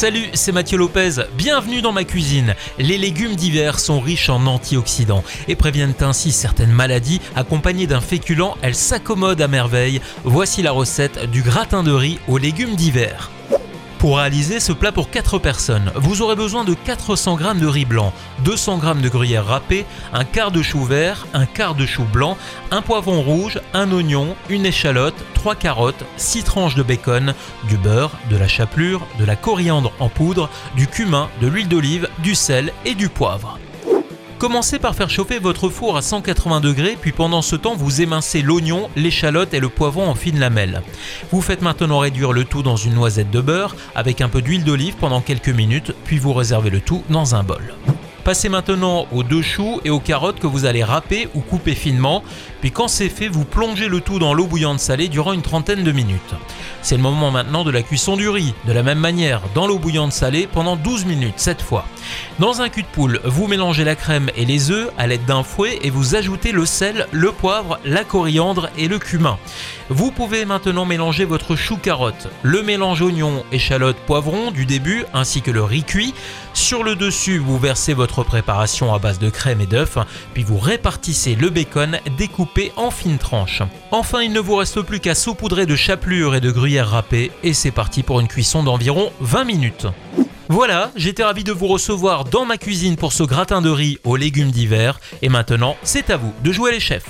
Salut, c'est Mathieu Lopez. Bienvenue dans ma cuisine. Les légumes d'hiver sont riches en antioxydants et préviennent ainsi certaines maladies. Accompagnées d'un féculent, elles s'accommodent à merveille. Voici la recette du gratin de riz aux légumes d'hiver. Pour réaliser ce plat pour 4 personnes, vous aurez besoin de 400 g de riz blanc, 200 g de gruyère râpée, un quart de chou vert, un quart de chou blanc, un poivron rouge, un oignon, une échalote, 3 carottes, 6 tranches de bacon, du beurre, de la chapelure, de la coriandre en poudre, du cumin, de l'huile d'olive, du sel et du poivre. Commencez par faire chauffer votre four à 180 degrés, puis pendant ce temps, vous émincez l'oignon, l'échalote et le poivron en fines lamelles. Vous faites maintenant réduire le tout dans une noisette de beurre avec un peu d'huile d'olive pendant quelques minutes, puis vous réservez le tout dans un bol. Passez maintenant aux deux choux et aux carottes que vous allez râper ou couper finement, puis quand c'est fait, vous plongez le tout dans l'eau bouillante salée durant une trentaine de minutes. C'est le moment maintenant de la cuisson du riz, de la même manière, dans l'eau bouillante salée pendant 12 minutes cette fois. Dans un cul de poule, vous mélangez la crème et les œufs à l'aide d'un fouet et vous ajoutez le sel, le poivre, la coriandre et le cumin. Vous pouvez maintenant mélanger votre chou carotte, le mélange oignon, échalote, poivron du début ainsi que le riz cuit. Sur le dessus, vous versez préparation à base de crème et d'œufs, puis vous répartissez le bacon découpé en fines tranches. Enfin, il ne vous reste plus qu'à saupoudrer de chapelure et de gruyère râpée et c'est parti pour une cuisson d'environ 20 minutes. Voilà, j'étais ravi de vous recevoir dans ma cuisine pour ce gratin de riz aux légumes d'hiver et maintenant, c'est à vous de jouer les chefs.